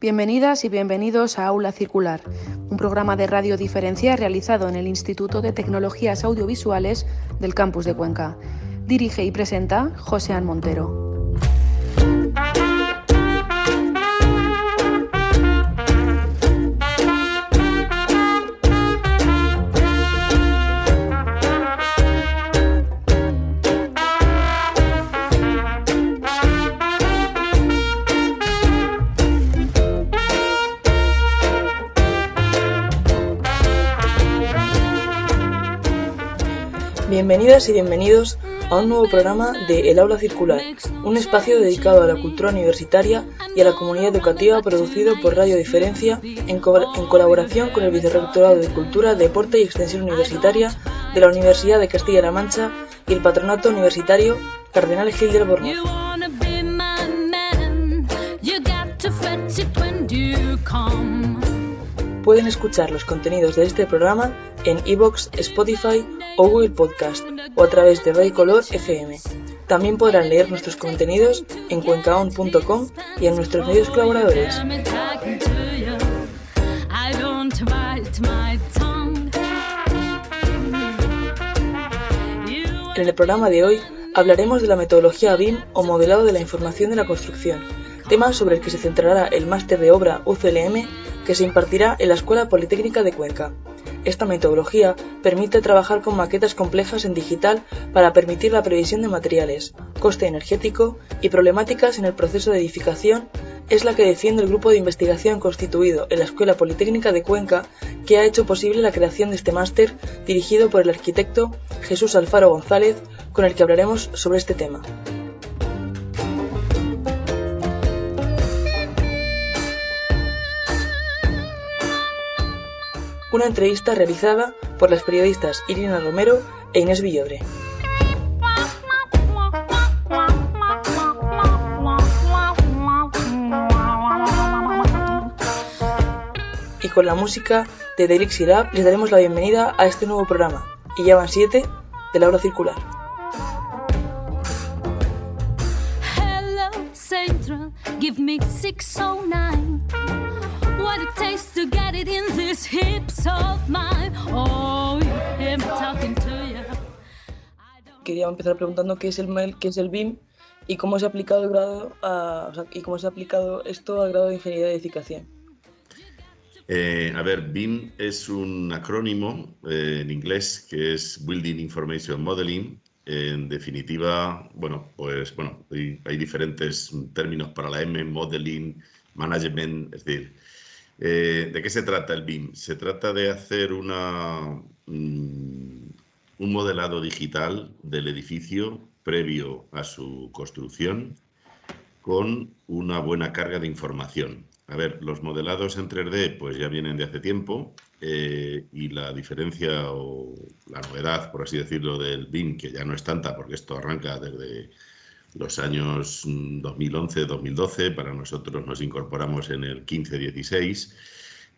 Bienvenidas y bienvenidos a Aula Circular, un programa de radio diferencia realizado en el Instituto de Tecnologías Audiovisuales del Campus de Cuenca. Dirige y presenta José Montero. Bienvenidas y bienvenidos a un nuevo programa de El Aula Circular, un espacio dedicado a la cultura universitaria y a la comunidad educativa producido por Radio Diferencia en, colaboración con el Vicerrectorado de Cultura, Deporte y Extensión Universitaria de la Universidad de Castilla-La Mancha y el Patronato Universitario Cardenal Gil del Borno. Pueden escuchar los contenidos de este programa en iVoox, Spotify o Google Podcast o a través de Radio Color FM. También podrán leer nuestros contenidos en cuencaon.com y en nuestros medios colaboradores. En el programa de hoy hablaremos de la metodología BIM o modelado de la información de la construcción, tema sobre el que se centrará el máster de obra UCLM que se impartirá en la Escuela Politécnica de Cuenca. Esta metodología permite trabajar con maquetas complejas en digital para permitir la previsión de materiales, coste energético y problemáticas en el proceso de edificación es la que defiende el grupo de investigación constituido en la Escuela Politécnica de Cuenca que ha hecho posible la creación de este máster dirigido por el arquitecto Jesús Alfaro González con el que hablaremos sobre este tema. Una entrevista realizada por las periodistas Irina Romero e Inés Villodre. Y con la música de Derek Sirab les daremos la bienvenida a este nuevo programa, y ya van siete de la hora circular. give me 609. Quería empezar preguntando qué es el qué es el BIM y cómo se ha aplicado el grado y cómo se ha aplicado esto al grado de ingeniería de edificación. Eh, a ver, BIM es un acrónimo eh, en inglés que es Building Information Modeling. En definitiva, bueno, pues bueno, hay, hay diferentes términos para la M, modeling, management, es decir, eh, ¿De qué se trata el BIM? Se trata de hacer una, mm, un modelado digital del edificio previo a su construcción con una buena carga de información. A ver, los modelados en 3D pues ya vienen de hace tiempo eh, y la diferencia o la novedad, por así decirlo, del BIM, que ya no es tanta porque esto arranca desde los años 2011-2012, mm, para nosotros nos incorporamos en el 15-16.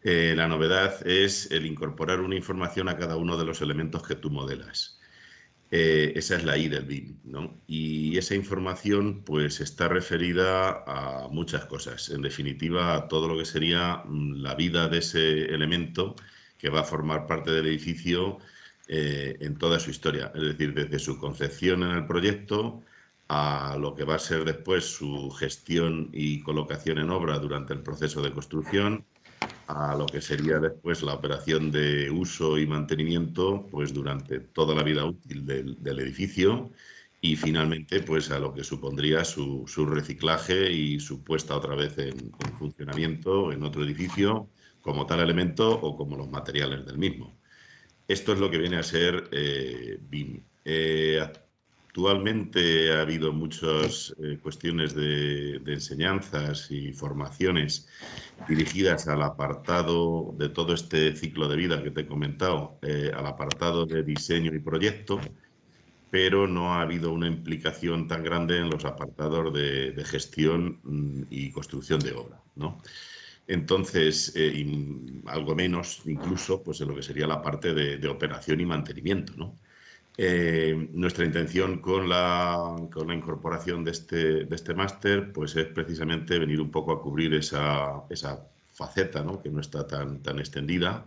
Eh, la novedad es el incorporar una información a cada uno de los elementos que tú modelas. Eh, esa es la I del BIM, ¿no? Y esa información pues está referida a muchas cosas, en definitiva a todo lo que sería mm, la vida de ese elemento que va a formar parte del edificio eh, en toda su historia, es decir, desde su concepción en el proyecto a lo que va a ser después su gestión y colocación en obra durante el proceso de construcción, a lo que sería después la operación de uso y mantenimiento pues durante toda la vida útil del, edificio y finalmente pues a lo que supondría su, reciclaje y su puesta otra vez en, funcionamiento en otro edificio como tal elemento o como los materiales del mismo. Esto es lo que viene a ser eh, BIM. Eh, Actualmente ha habido muchas eh, cuestiones de, enseñanzas y formaciones dirigidas al apartado de todo este ciclo de vida que te he comentado, eh, al apartado de diseño y proyecto, pero no ha habido una implicación tan grande en los apartados de, gestión mm, y construcción de obra. ¿no? Entonces, eh, algo menos incluso pues, en lo que sería la parte de, de operación y mantenimiento. ¿no? Eh, nuestra intención con la, con la incorporación de este, de este máster pues es precisamente venir un poco a cubrir esa, esa faceta ¿no? que no está tan, tan extendida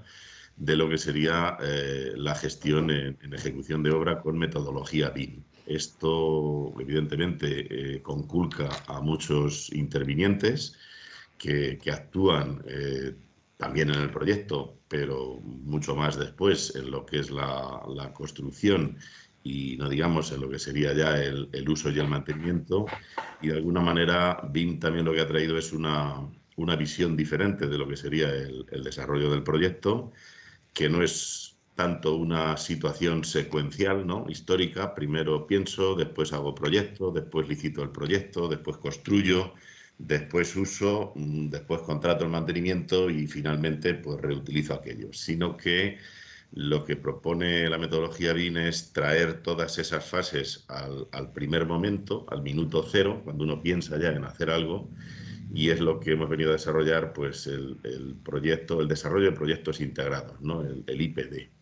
de lo que sería eh, la gestión en, ejecución de obra con metodología BIM. Esto, evidentemente, eh, conculca a muchos intervinientes que, que actúan también en el proyecto, pero mucho más después en lo que es la, construcción y no digamos en lo que sería ya el, uso y el mantenimiento. Y de alguna manera BIM también lo que ha traído es una, una visión diferente de lo que sería el, el, desarrollo del proyecto, que no es tanto una situación secuencial, ¿no? histórica, primero pienso, después hago proyecto, después licito el proyecto, después construyo, después uso, mm, después contrato el mantenimiento y finalmente pues reutilizo aquello, sino que lo que propone la metodología BIN es traer todas esas fases al, primer momento, al minuto cero, cuando uno piensa ya en hacer algo, y es lo que hemos venido a desarrollar, pues el, proyecto, el desarrollo de proyectos integrados, ¿no? el IPD.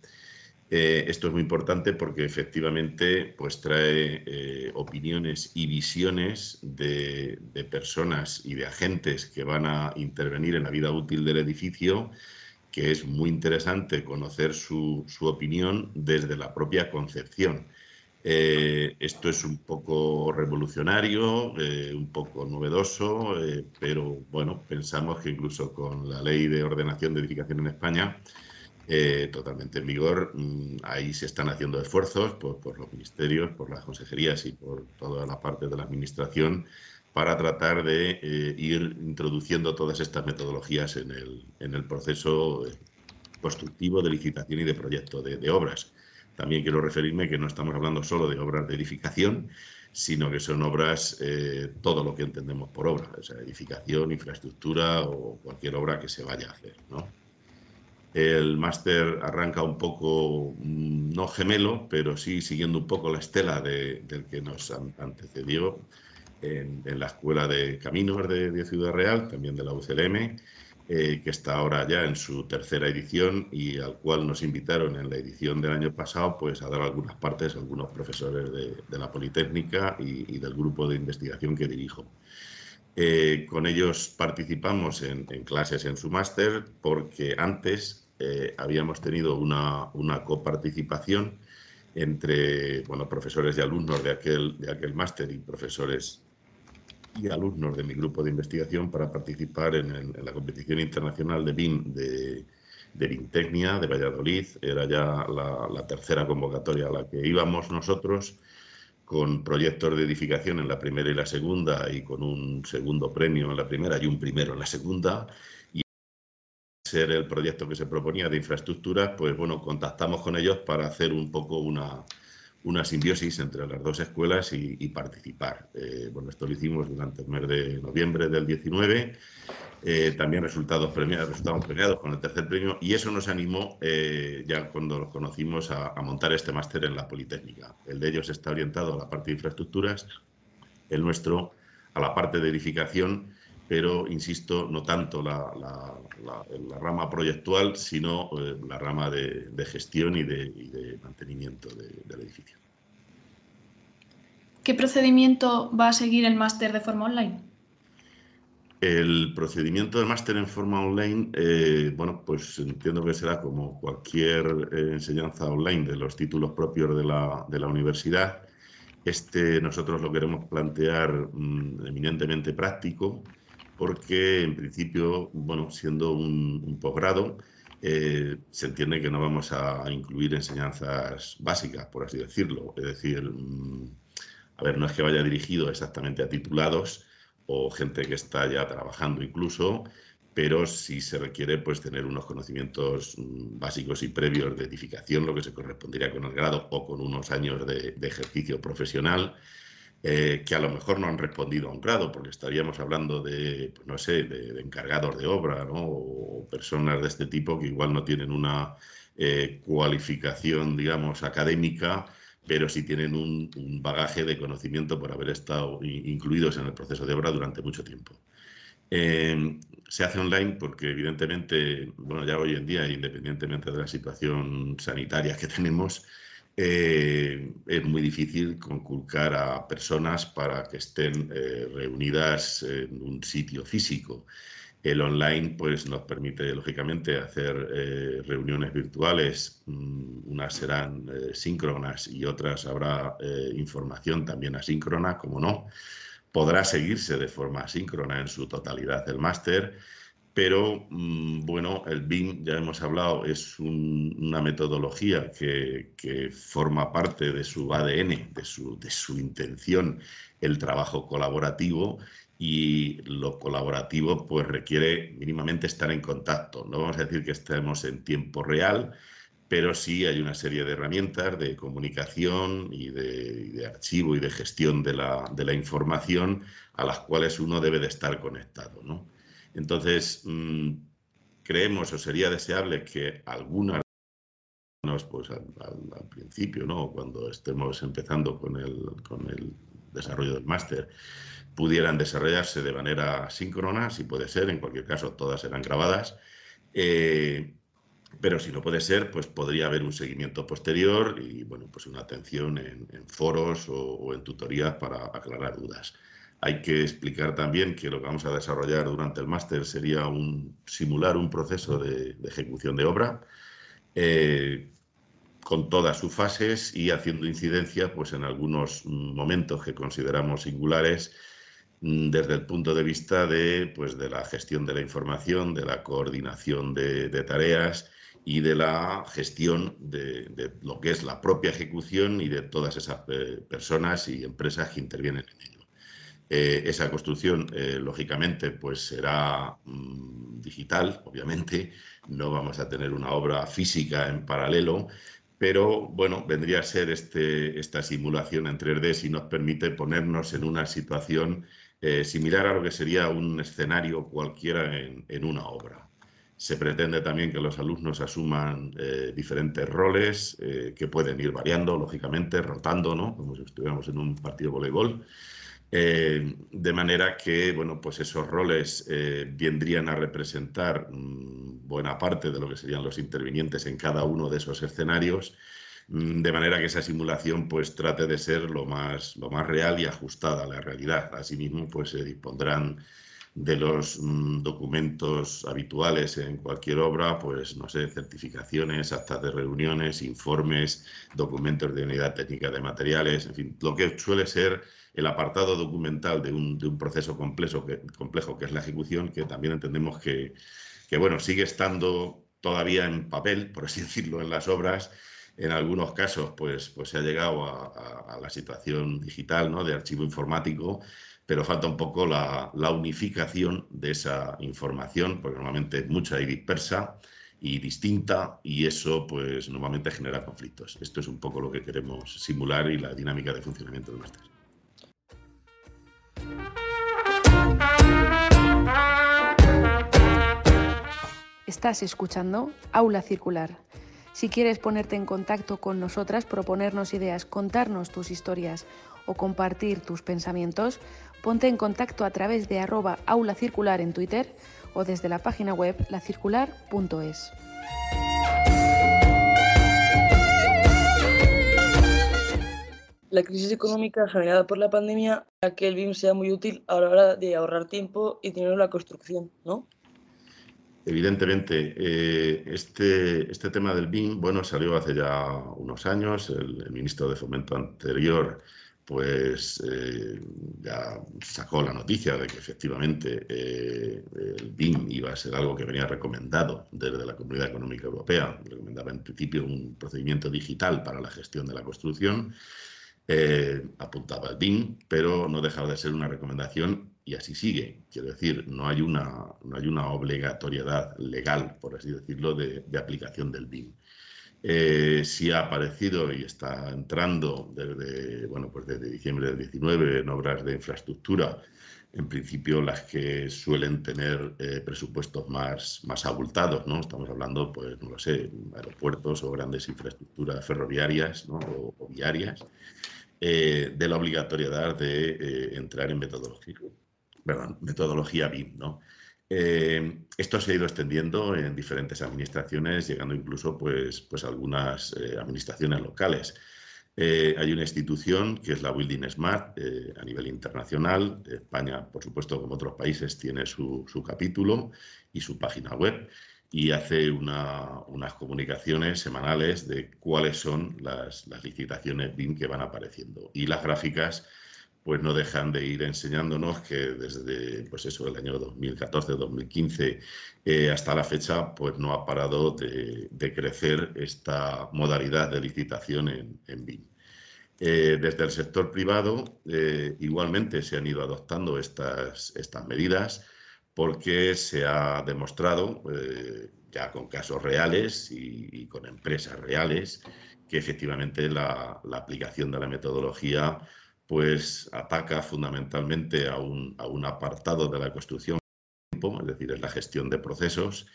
Eh, esto es muy importante porque efectivamente pues, trae eh, opiniones y visiones de, personas y de agentes que van a intervenir en la vida útil del edificio, que es muy interesante conocer su, opinión desde la propia concepción. Eh, esto es un poco revolucionario, un poco novedoso, pero bueno, pensamos que incluso con la ley de ordenación de edificación en España, eh, totalmente en vigor. Mm, ahí se están haciendo esfuerzos por, los ministerios, por las consejerías y por toda la parte de la administración para tratar de eh, ir introduciendo todas estas metodologías en el, proceso eh, constructivo de licitación y de proyecto de, obras. También quiero referirme que no estamos hablando solo de obras de edificación, sino que son obras, todo lo que entendemos por obra, o sea, edificación, infraestructura o cualquier obra que se vaya a hacer. ¿no? El máster arranca un poco, mm, no gemelo, pero sí siguiendo un poco la estela del que nos antecedió en, la Escuela de Caminos de, Ciudad Real, también de la UCLM, eh, que está ahora ya en su tercera edición y al cual nos invitaron en la edición del año pasado pues, a dar algunas partes a algunos profesores de, la Politécnica y, del grupo de investigación que dirijo. Eh, con ellos participamos en, clases en su máster porque antes eh, habíamos tenido una, coparticipación entre bueno, profesores y alumnos de aquel, de aquel máster y profesores y alumnos de mi grupo de investigación para participar en, la competición internacional de BIM de, de BIMtecnia de Valladolid. Era ya la tercera convocatoria a la que íbamos nosotros con proyectos de edificación en la primera y la segunda y con un segundo premio en la primera y un primero en la segunda. Y ser el proyecto que se proponía de infraestructuras, pues bueno, contactamos con ellos para hacer un poco una, una simbiosis entre las dos escuelas y, participar. Eh, bueno, esto lo hicimos durante el mes de noviembre del 19 eh, también resultados premiados, resultados premiados con el tercer premio y eso nos animó eh, ya cuando los conocimos a, montar este máster en la Politécnica. El de ellos está orientado a la parte de infraestructuras, el nuestro a la parte de edificación, pero insisto, no tanto la, rama proyectual, sino eh, la rama de, gestión y de, mantenimiento del edificio. ¿Qué procedimiento va a seguir el máster de forma online? El procedimiento de máster en forma online, eh, bueno, pues entiendo que será como cualquier eh, enseñanza online de los títulos propios de la, de la, universidad. Este nosotros lo queremos plantear mm, eminentemente práctico, porque en principio, bueno, siendo un, posgrado, eh, se entiende que no vamos a incluir enseñanzas básicas, por así decirlo. Es decir, mm, a ver, no es que vaya dirigido exactamente a titulados, o gente que está ya trabajando incluso, pero sí se requiere pues tener unos conocimientos mm, básicos y previos de edificación, lo que se correspondería con el grado o con unos años de, ejercicio profesional, eh, que a lo mejor no han respondido a un grado, porque estaríamos hablando de, pues, no sé, de, encargados de obra, ¿no? O personas de este tipo que igual no tienen una eh, cualificación, digamos, académica pero sí tienen un, bagaje de conocimiento por haber estado incluidos en el proceso de obra durante mucho tiempo. Eh, se hace online porque evidentemente, bueno, ya hoy en día, independientemente de la situación sanitaria que tenemos, eh, es muy difícil conculcar a personas para que estén eh, reunidas en un sitio físico. El online pues, nos permite, lógicamente, hacer eh, reuniones virtuales. Mm, unas serán síncronas y otras habrá información también asíncrona, como no. Podrá seguirse de forma asíncrona en su totalidad el máster pero mm, bueno, el BIM, ya hemos hablado, es una metodología que, forma parte de su ADN, de su, de su intención, el trabajo colaborativo y lo colaborativo pues requiere mínimamente estar en contacto. No vamos a decir que estemos en tiempo real, pero sí hay una serie de herramientas de comunicación y de, archivo y de gestión de la, de la, información a las cuales uno debe de estar conectado. ¿no? Entonces, mm, creemos o sería deseable que algunas pues al, principio, ¿no? cuando estemos empezando con el, con el desarrollo del máster, pudieran desarrollarse de manera síncrona, si puede ser, en cualquier caso todas serán grabadas, eh, pero si no puede ser, pues podría haber un seguimiento posterior y bueno, pues una atención en, foros o, en tutorías para aclarar dudas. Hay que explicar también que lo que vamos a desarrollar durante el máster sería un, simular un proceso de, ejecución de obra eh, con todas sus fases y haciendo incidencia pues, en algunos momentos que consideramos singulares mm, desde el punto de vista de, pues, de la gestión de la información, de la coordinación de, tareas y de la gestión de, de, lo que es la propia ejecución y de todas esas eh, personas y empresas que intervienen en ello. Eh, esa construcción, eh, lógicamente, pues será mm, digital, obviamente. No vamos a tener una obra física en paralelo, pero bueno, vendría a ser este, esta simulación en 3D si nos permite ponernos en una situación eh, similar a lo que sería un escenario cualquiera en, una obra. Se pretende también que los alumnos asuman diferentes roles que pueden ir variando, lógicamente, rotando, ¿no? Como si estuviéramos en un partido de voleibol. Eh, de manera que, bueno, pues esos roles eh, vendrían a representar mm, buena parte de lo que serían los intervinientes en cada uno de esos escenarios, mm, de manera que esa simulación pues trate de ser lo más, lo más real y ajustada a la realidad. Asimismo, pues se dispondrán de los mm, documentos habituales en cualquier obra, pues no sé, certificaciones, actas de reuniones, informes, documentos de unidad técnica de materiales, en fin, lo que suele ser el apartado documental de un, de un proceso complejo que, complejo que es la ejecución, que también entendemos que, que, bueno, sigue estando todavía en papel, por así decirlo, en las obras. En algunos casos, pues, pues se ha llegado a, la situación digital, ¿no? De archivo informático, pero falta un poco la, la, unificación de esa información, porque normalmente es mucha y dispersa y distinta y eso pues normalmente genera conflictos. Esto es un poco lo que queremos simular y la dinámica de funcionamiento del máster. Estás escuchando Aula Circular. Si quieres ponerte en contacto con nosotras, proponernos ideas, contarnos tus historias o compartir tus pensamientos, ponte en contacto a través de arroba aula circular en Twitter o desde la página web lacircular.es. La crisis económica generada por la pandemia ha que el BIM sea muy útil a la hora de ahorrar tiempo y dinero en la construcción, ¿no? Evidentemente, eh, este, este tema del BIM, bueno, salió hace ya unos años, el, ministro de Fomento anterior pues eh, ya sacó la noticia de que efectivamente eh, el BIM iba a ser algo que venía recomendado desde la Comunidad Económica Europea, recomendaba en principio un procedimiento digital para la gestión de la construcción, eh, apuntaba el BIM, pero no dejaba de ser una recomendación y así sigue. Quiero decir, no hay una, no hay una obligatoriedad legal, por así decirlo, de, aplicación del BIM. Eh, sí ha aparecido y está entrando desde, bueno, pues desde diciembre del 19 en obras de infraestructura, en principio las que suelen tener eh, presupuestos más, más abultados, ¿no? Estamos hablando, pues, no lo sé, aeropuertos o grandes infraestructuras ferroviarias o, viarias, eh, de la obligatoriedad de entrar en metodología, metodología BIM, ¿no? Eh, esto se ha ido extendiendo en diferentes administraciones, llegando incluso pues, pues a algunas eh, administraciones locales. Eh, hay una institución que es la Building Smart a nivel internacional. España, por supuesto, como otros países, tiene su, capítulo y su página web y hace unas comunicaciones semanales de cuáles son las, las licitaciones BIM que van apareciendo. Y las gráficas pues no dejan de ir enseñándonos que desde pues eso, el año 2014-2015 eh, hasta la fecha pues no ha parado de, crecer esta modalidad de licitación en, en BIM. Eh, desde el sector privado eh, igualmente se han ido adoptando estas, estas medidas porque se ha demostrado ya con casos reales y, con empresas reales que efectivamente la, la aplicación de la metodología pues ataca fundamentalmente a un, apartado de la construcción, es decir, es la gestión de procesos,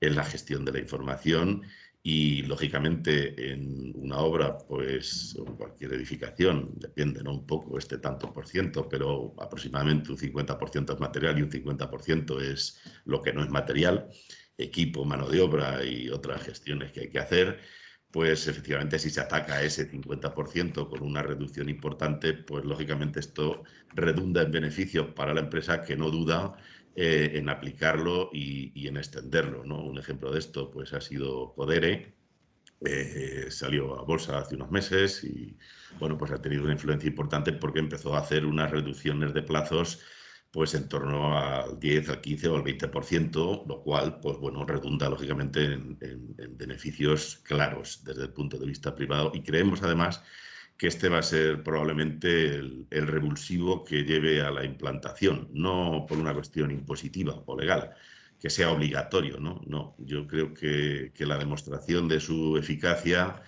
es la gestión de la información y, lógicamente, en una obra, pues, cualquier edificación, depende. Un poco este tanto por ciento, pero aproximadamente un 50% es material y un 50% es lo que no es material, equipo, mano de obra y otras gestiones que hay que hacer pues efectivamente si se ataca ese 50% con una reducción importante, pues lógicamente esto redunda en beneficios para la empresa que no duda eh, en aplicarlo y, en extenderlo. ¿no? Un ejemplo de esto pues ha sido Codere, eh, salió a bolsa hace unos meses y bueno, pues ha tenido una influencia importante porque empezó a hacer unas reducciones de plazos pues en torno al 10, al 15 o al 20%, lo cual, pues bueno, redunda lógicamente en, beneficios claros desde el punto de vista privado. Y creemos además que este va a ser probablemente el, revulsivo que lleve a la implantación, no por una cuestión impositiva o legal, que sea obligatorio, ¿no? No, yo creo que, la demostración de su eficacia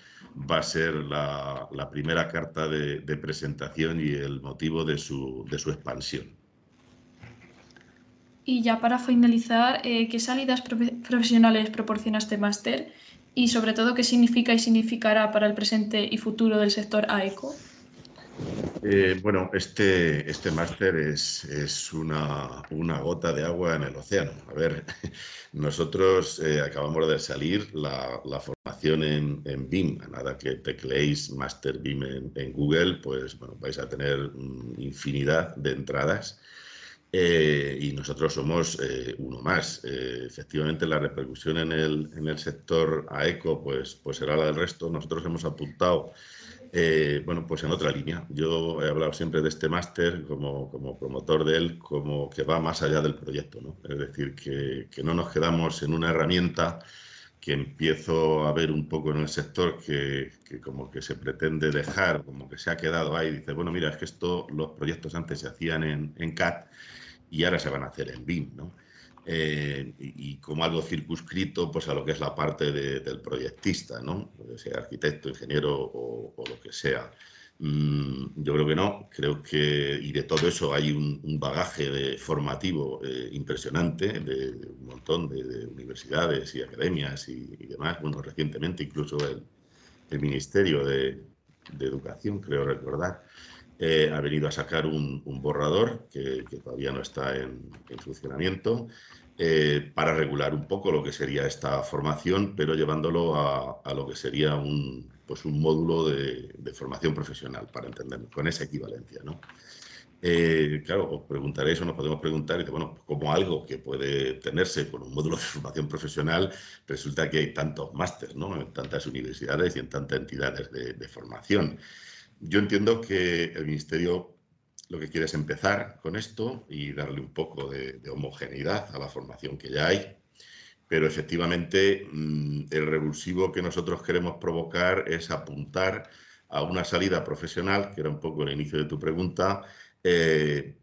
va a ser la, primera carta de, presentación y el motivo de su, de su expansión. Y ya para finalizar, eh, ¿qué salidas profesionales proporciona este máster? Y sobre todo, ¿qué significa y significará para el presente y futuro del sector AECO? Eh, bueno, este, este máster es, es una, una, gota de agua en el océano. A ver, nosotros eh, acabamos de salir la, la formación en, en, BIM. A nada que tecleéis Master BIM en, en Google, pues bueno, vais a tener infinidad de entradas eh, y nosotros somos eh, uno más. Eh, efectivamente, la repercusión en el, en el sector AECO pues, pues será la del resto. Nosotros hemos apuntado bueno, pues en otra línea. Yo he hablado siempre de este máster como, como, promotor de él, como que va más allá del proyecto. ¿no? Es decir, que, que no nos quedamos en una herramienta que empiezo a ver un poco en el sector que, que, como que se pretende dejar, como que se ha quedado ahí. Dice, bueno, mira, es que esto, los proyectos antes se hacían en, en CAD y ahora se van a hacer en BIM, ¿no? Eh, y, como algo circunscrito pues a lo que es la parte del proyectista, ¿no? sea arquitecto, ingeniero o, lo que sea. Mm, yo creo que no, creo que, y de todo eso hay un, bagaje formativo eh, impresionante de, un montón de, universidades y academias y, demás. Bueno, recientemente incluso el, Ministerio de, de Educación, creo recordar, eh, ha venido a sacar un, borrador que, todavía no está en, funcionamiento eh, para regular un poco lo que sería esta formación, pero llevándolo a, lo que sería un, pues un módulo de, formación profesional, para entenderlo, con esa equivalencia. ¿no? Eh, claro, os preguntaréis o nos podemos preguntar, bueno, como algo que puede tenerse con un módulo de formación profesional, resulta que hay tantos másteres, ¿no? En tantas universidades y en tantas entidades de formación. Yo entiendo que el Ministerio lo que quiere es empezar con esto y darle un poco de, homogeneidad a la formación que ya hay, pero efectivamente mm, el revulsivo que nosotros queremos provocar es apuntar a una salida profesional, que era un poco el inicio de tu pregunta, eh,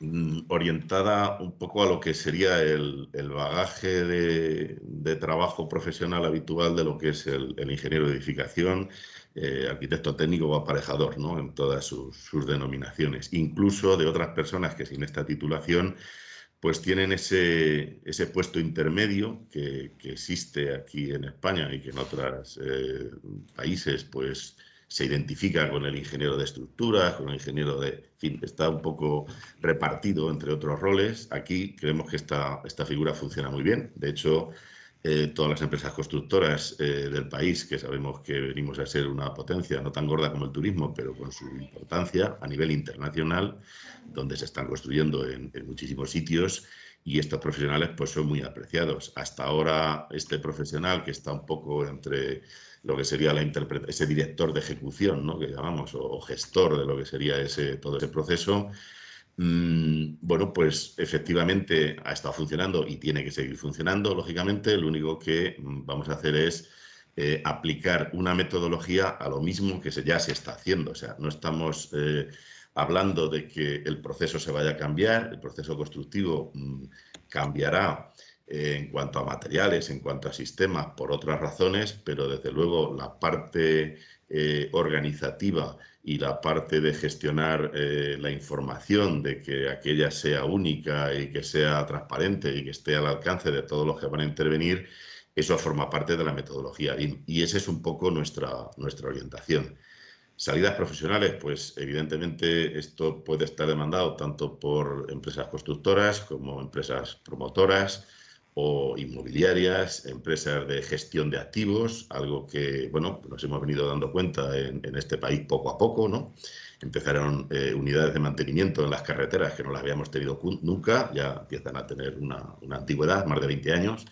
mm, orientada un poco a lo que sería el, bagaje de, trabajo profesional habitual de lo que es el ingeniero de edificación, eh, arquitecto técnico o aparejador, ¿no? En todas sus, denominaciones. Incluso de otras personas que sin esta titulación pues tienen ese, ese puesto intermedio que, existe aquí en España y que en otros eh, países pues se identifica con el ingeniero de estructuras, con el ingeniero de... En fin, está un poco repartido entre otros roles. Aquí creemos que esta, esta figura funciona muy bien. De hecho, eh, todas las empresas constructoras eh, del país, que sabemos que venimos a ser una potencia no tan gorda como el turismo, pero con su importancia a nivel internacional, donde se están construyendo en, muchísimos sitios y estos profesionales pues son muy apreciados. Hasta ahora este profesional que está un poco entre lo que sería la ese director de ejecución, ¿no? que llamamos, o, gestor de lo que sería ese, todo ese proceso, mm, bueno, pues efectivamente ha estado funcionando y tiene que seguir funcionando, lógicamente. Lo único que mm, vamos a hacer es eh, aplicar una metodología a lo mismo que se, ya se está haciendo. O sea, no estamos eh, hablando de que el proceso se vaya a cambiar, el proceso constructivo mm, cambiará en cuanto a materiales, en cuanto a sistemas, por otras razones, pero desde luego la parte eh, organizativa y la parte de gestionar eh, la información, de que aquella sea única y que sea transparente y que esté al alcance de todos los que van a intervenir, eso forma parte de la metodología y esa es un poco nuestra, nuestra orientación. Salidas profesionales, pues evidentemente esto puede estar demandado tanto por empresas constructoras como empresas promotoras, o inmobiliarias, empresas de gestión de activos, algo que, bueno, nos hemos venido dando cuenta en, este país poco a poco, ¿no? Empezaron eh, unidades de mantenimiento en las carreteras que no las habíamos tenido nunca, ya empiezan a tener una, antigüedad, más de 20 años,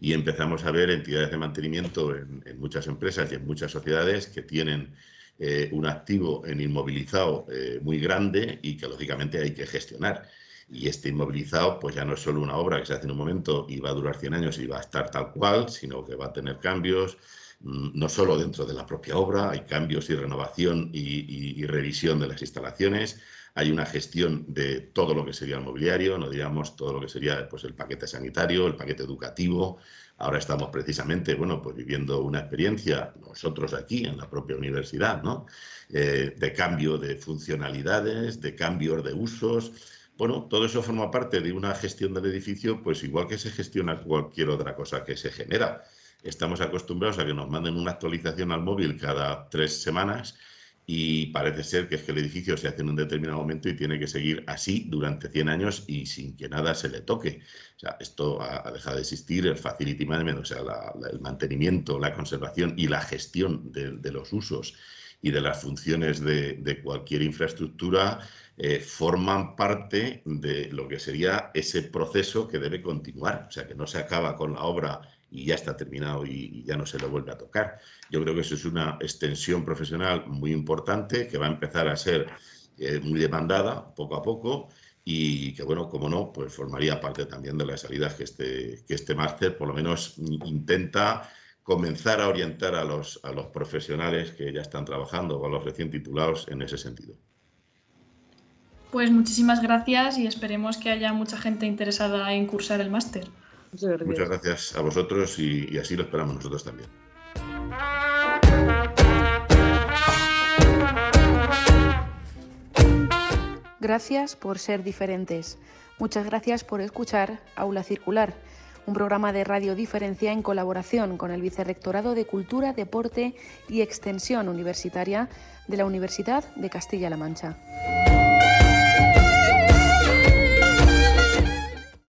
y empezamos a ver entidades de mantenimiento en, muchas empresas y en muchas sociedades que tienen eh, un activo en inmovilizado eh, muy grande y que lógicamente hay que gestionar y este inmovilizado pues ya no es solo una obra que se hace en un momento y va a durar 100 años y va a estar tal cual, sino que va a tener cambios, mm, no solo dentro de la propia obra, hay cambios y renovación y, revisión de las instalaciones, hay una gestión de todo lo que sería el mobiliario, no digamos todo lo que sería pues, el paquete sanitario, el paquete educativo. Ahora estamos precisamente, bueno, pues viviendo una experiencia, nosotros aquí en la propia universidad, ¿no? Eh, de cambio de funcionalidades, de cambios de usos, bueno, todo eso forma parte de una gestión del edificio, pues igual que se gestiona cualquier otra cosa que se genera. Estamos acostumbrados a que nos manden una actualización al móvil cada tres semanas y parece ser que es que el edificio se hace en un determinado momento y tiene que seguir así durante 100 años y sin que nada se le toque. O sea, esto ha, dejado de existir, el facility management, o sea, el mantenimiento, la conservación y la gestión de, los usos y de las funciones de cualquier infraestructura eh, forman parte de lo que sería ese proceso que debe continuar, o sea, que no se acaba con la obra y ya está terminado y, ya no se lo vuelve a tocar. Yo creo que eso es una extensión profesional muy importante que va a empezar a ser eh, muy demandada poco a poco y que, bueno, como no, pues formaría parte también de las salidas que este, que este máster por lo menos intenta comenzar a orientar a los, a los profesionales que ya están trabajando o a los recién titulados en ese sentido. Pues muchísimas gracias y esperemos que haya mucha gente interesada en cursar el máster. Muchas gracias. a vosotros y, así lo esperamos nosotros también. Gracias por ser diferentes. Muchas gracias por escuchar Aula Circular, un programa de radio diferencia en colaboración con el Vicerrectorado de Cultura, Deporte y Extensión Universitaria de la Universidad de Castilla-La Mancha. Thank you.